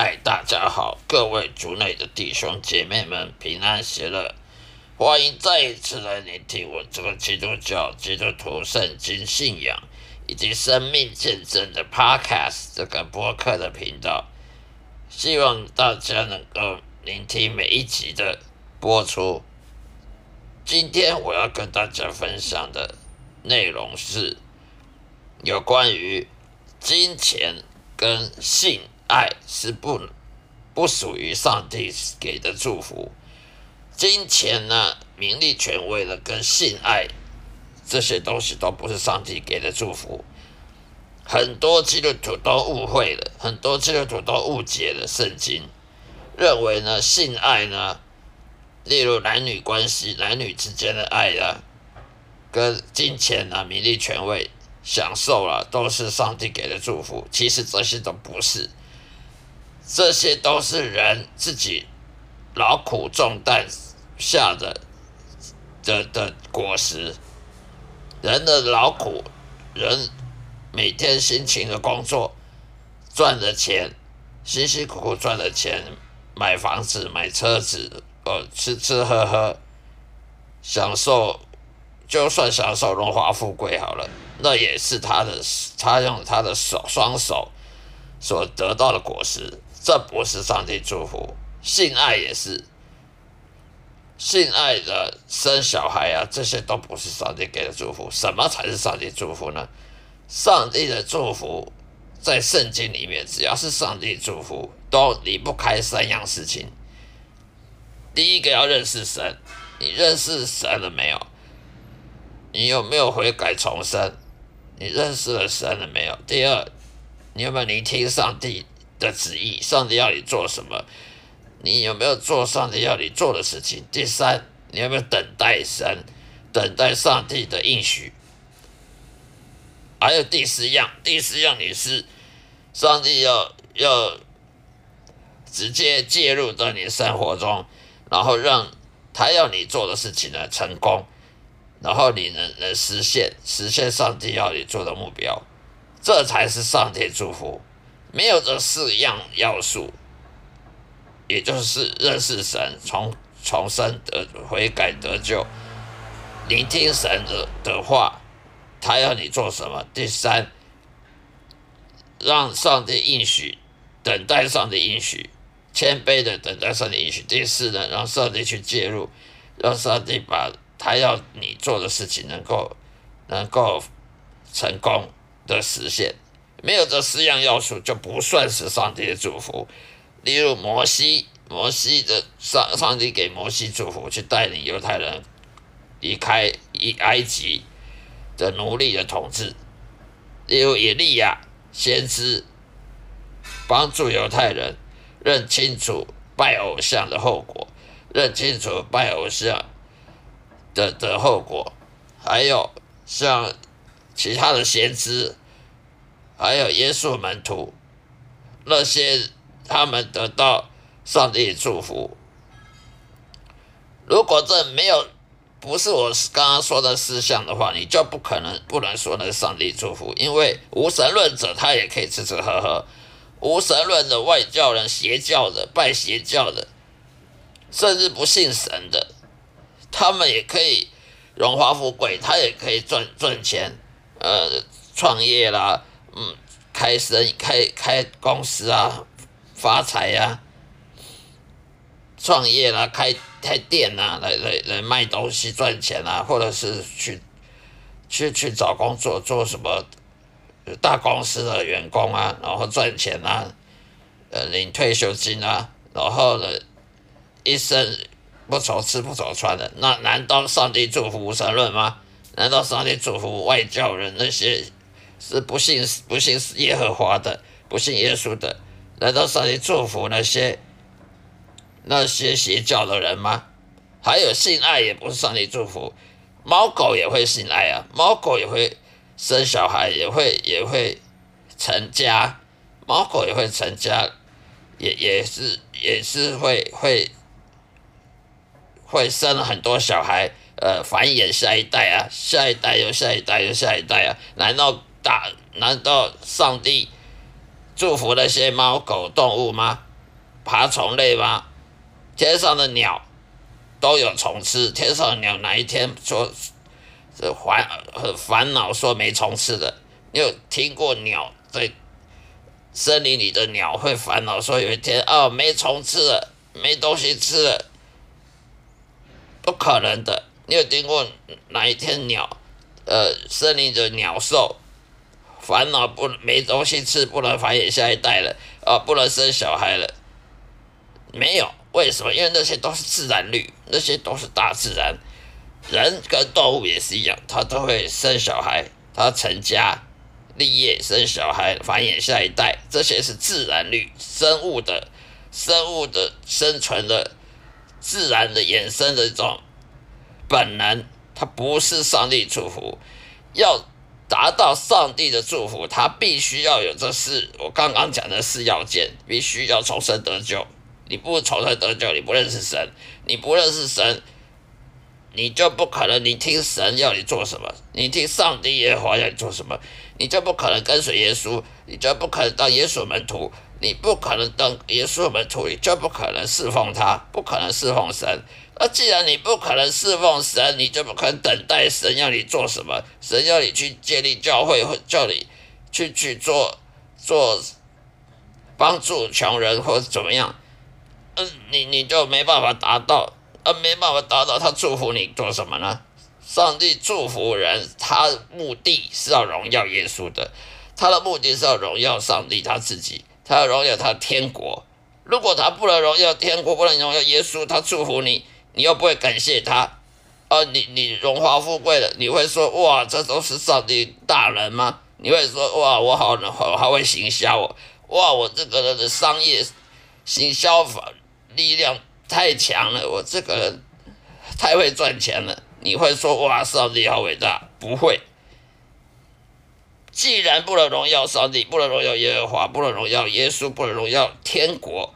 嗨，大家好，各位族内的弟兄姐妹们平安喜乐，欢迎再一次来聆听我这个基督教基督徒圣经信仰以及生命见证的 Podcast 这个播客的频道，希望大家能够聆听每一集的播出。今天我要跟大家分享的内容是有关于金钱跟性。爱是不不属于上帝给的祝福。金钱呢、名利、权威的跟性爱这些东西都不是上帝给的祝福。很多基督徒都误会了，很多基督徒都误解了圣经，认为呢性爱呢。例如男女关系、男女之间的爱啊，跟金钱啊、名利、权位、享受啊，都是上帝给的祝福。其实这些都不是，这些都是人自己劳苦重担下的的的果实。人的劳苦，人每天辛勤的工作赚的钱，辛辛苦苦赚的钱，买房子、买车子。呃，吃吃喝喝，享受，就算享受荣华富贵好了，那也是他的，他用他的手双手所得到的果实，这不是上帝祝福。性爱也是，性爱的生小孩啊，这些都不是上帝给的祝福。什么才是上帝祝福呢？上帝的祝福在圣经里面，只要是上帝祝福，都离不开三样事情。第一个要认识神，你认识神了没有？你有没有悔改重生？你认识了神了没有？第二，你有没有聆听上帝的旨意？上帝要你做什么？你有没有做上帝要你做的事情？第三，你有没有等待神，等待上帝的应许？还有第四样，第四样你是上帝要要直接介入到你生活中。然后让他要你做的事情呢成功，然后你能能实现实现上帝要你做的目标，这才是上帝祝福。没有这四样要素，也就是认识神、重重生得悔改得救、聆听神的的话，他要你做什么？第三，让上帝应许，等待上帝应许。谦卑的等待上帝允许。第四呢，让上帝去介入，让上帝把他要你做的事情能够能够成功的实现。没有这四样要素，就不算是上帝的祝福。例如摩西，摩西的上上帝给摩西祝福，去带领犹太人离开以埃及的奴隶的统治。例如以利亚先知，帮助犹太人。认清楚拜偶像的后果，认清楚拜偶像的的后果，还有像其他的先知，还有耶稣门徒，那些他们得到上帝祝福。如果这没有不是我刚刚说的事项的话，你就不可能不能说那是上帝祝福，因为无神论者他也可以吃吃喝喝。无神论的外教人、邪教的、拜邪教的，甚至不信神的，他们也可以荣华富贵，他也可以赚赚钱，呃，创业啦，嗯，开生开开公司啊，发财呀，创业啦，开开店呐，来来来卖东西赚钱啊，或者是去去去找工作做什么。大公司的员工啊，然后赚钱啊，呃，领退休金啊，然后呢，一生不愁吃不愁穿的，那难道上帝祝福无神论吗？难道上帝祝福外教人那些是不信不信耶和华的，不信耶稣的？难道上帝祝福那些那些邪教的人吗？还有性爱也不是上帝祝福，猫狗也会性爱啊，猫狗也会。生小孩也会也会成家，猫狗也会成家，也也是也是会会会生很多小孩，呃，繁衍下一代啊，下一代又下一代又下一代啊，难道大难道上帝祝福那些猫狗动物吗？爬虫类吗？天上的鸟都有虫吃，天上的鸟哪一天说这烦很烦恼说没虫吃的？你有听过鸟在森林里的鸟会烦恼说有一天哦没虫吃了，没东西吃了？不可能的。你有听过哪一天鸟呃森林的鸟兽？烦恼不没东西吃，不能繁衍下一代了啊，不能生小孩了。没有，为什么？因为那些都是自然律，那些都是大自然。人跟动物也是一样，他都会生小孩，他成家立业，生小孩，繁衍下一代，这些是自然律，生物的生物的生存的自然的衍生的这种本能，它不是上帝祝福，要。到上帝的祝福，他必须要有这四我刚刚讲的四要件，必须要重生得救。你不重生得救，你不认识神，你不认识神，你就不可能。你听神要你做什么，你听上帝耶和华要你做什么，你就不可能跟随耶稣，你就不可能当耶稣门徒，你不可能当耶稣门徒，你就不可能侍奉他，不可能侍奉神。那既然你不可能侍奉神，你就不可能等待神要你做什么？神要你去建立教会，或叫你去去做做帮助穷人，或者怎么样？嗯，你你就没办法达到，呃，没办法达到他祝福你做什么呢？上帝祝福人，他目的是要荣耀耶稣的，他的目的是要荣耀上帝他自己，他要荣耀他天国。如果他不能荣耀天国，不能荣耀耶稣，他祝福你。你又不会感谢他，哦，你你荣华富贵了，你会说哇，这都是上帝大人吗？你会说哇，我好能好还会行销哦，哇，我这个人的商业行销法力量太强了，我这个人太会赚钱了。你会说哇，上帝好伟大？不会。既然不能荣耀上帝，不能荣耀耶和华，不能荣耀耶稣，不能荣耀天国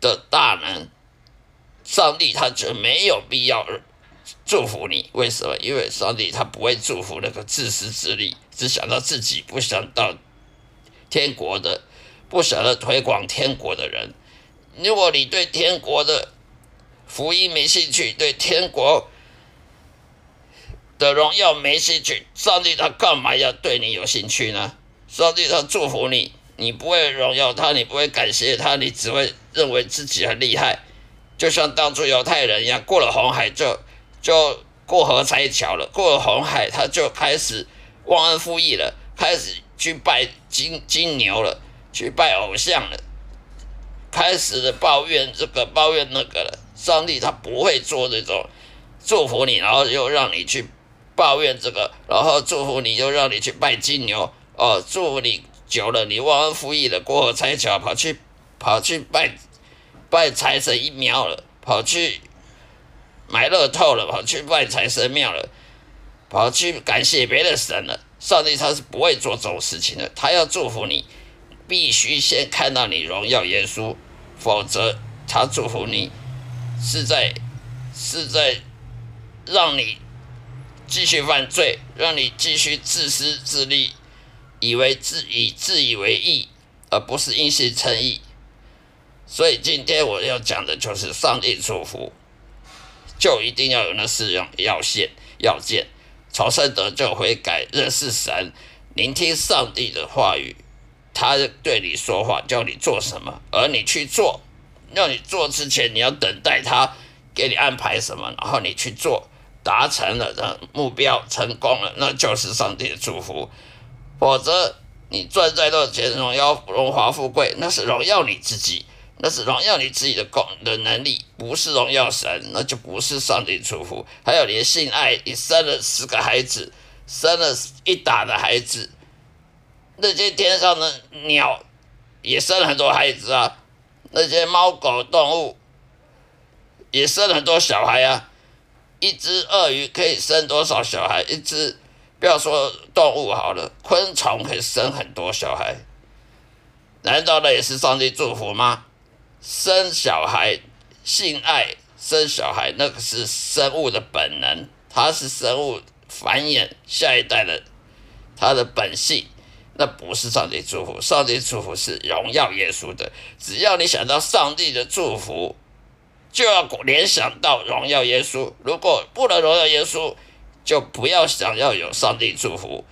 的大能。上帝他就没有必要祝福你，为什么？因为上帝他不会祝福那个自私自利、只想到自己、不想到天国的、不想要推广天国的人。如果你对天国的福音没兴趣，对天国的荣耀没兴趣，上帝他干嘛要对你有兴趣呢？上帝他祝福你，你不会荣耀他，你不会感谢他，你只会认为自己很厉害。就像当初犹太人一样，过了红海就就过河拆桥了。过了红海，他就开始忘恩负义了，开始去拜金金牛了，去拜偶像了，开始的抱怨这个抱怨那个了。上帝他不会做这种祝福你，然后又让你去抱怨这个，然后祝福你又让你去拜金牛哦，祝福你久了你忘恩负义了，过河拆桥跑去跑去拜。拜财神一庙了，跑去买乐透了，跑去拜财神庙了，跑去感谢别的神了。上帝他是不会做这种事情的，他要祝福你，必须先看到你荣耀耶稣，否则他祝福你是在是在让你继续犯罪，让你继续自私自利，以为自以自以为意，而不是因信称义。所以今天我要讲的就是上帝祝福，就一定要有那四样要件：要件，重生得救、悔改、认识神、聆听上帝的话语。他对你说话，叫你做什么，而你去做。要你做之前，你要等待他给你安排什么，然后你去做，达成了的目标，成功了，那就是上帝的祝福。否则，你赚再多钱，荣耀、荣华富贵，那是荣耀你自己。那是荣耀你自己的功的能力，不是荣耀神，那就不是上帝祝福。还有你的性爱，你生了十个孩子，生了一打的孩子，那些天上的鸟也生了很多孩子啊，那些猫狗动物也生了很多小孩啊。一只鳄鱼可以生多少小孩？一只不要说动物好了，昆虫可以生很多小孩，难道那也是上帝祝福吗？生小孩、性爱、生小孩，那个是生物的本能，它是生物繁衍下一代的它的本性。那不是上帝祝福。上帝祝福是荣耀耶稣的。只要你想到上帝的祝福，就要联想到荣耀耶稣。如果不能荣耀耶稣，就不要想要有上帝祝福。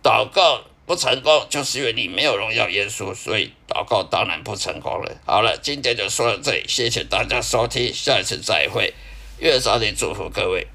祷告不成功，就是因为你没有荣耀耶稣，所以祷告当然不成功了。好了，今天就说到这里，谢谢大家收听，下一次再会，愿上帝祝福各位。